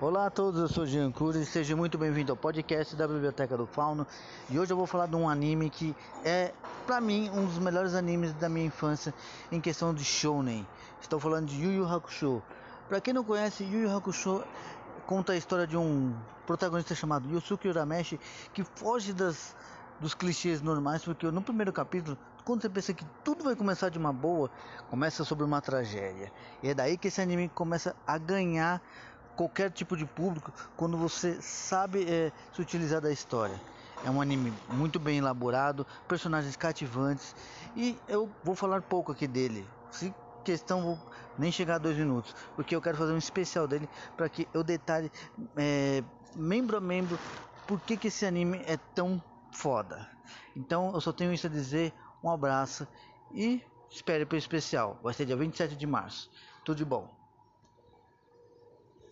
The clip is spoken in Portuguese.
Olá a todos, eu sou Jean Cruz e seja muito bem-vindo ao podcast da Biblioteca do Fauno. E hoje eu vou falar de um anime que é, para mim, um dos melhores animes da minha infância em questão de shounen. Estou falando de Yu Yu Hakusho. Para quem não conhece, Yu Yu Hakusho conta a história de um protagonista chamado Yusuke Urameshi que foge das dos clichês normais, porque no primeiro capítulo, quando você pensa que tudo vai começar de uma boa, começa sobre uma tragédia. E é daí que esse anime começa a ganhar qualquer tipo de público quando você sabe é, se utilizar da história. É um anime muito bem elaborado, personagens cativantes e eu vou falar pouco aqui dele. Se questão vou nem chegar a dois minutos, porque eu quero fazer um especial dele para que eu detalhe é, membro a membro por que, que esse anime é tão foda. Então eu só tenho isso a dizer. Um abraço e espere para o especial. Vai ser dia 27 de março. Tudo de bom.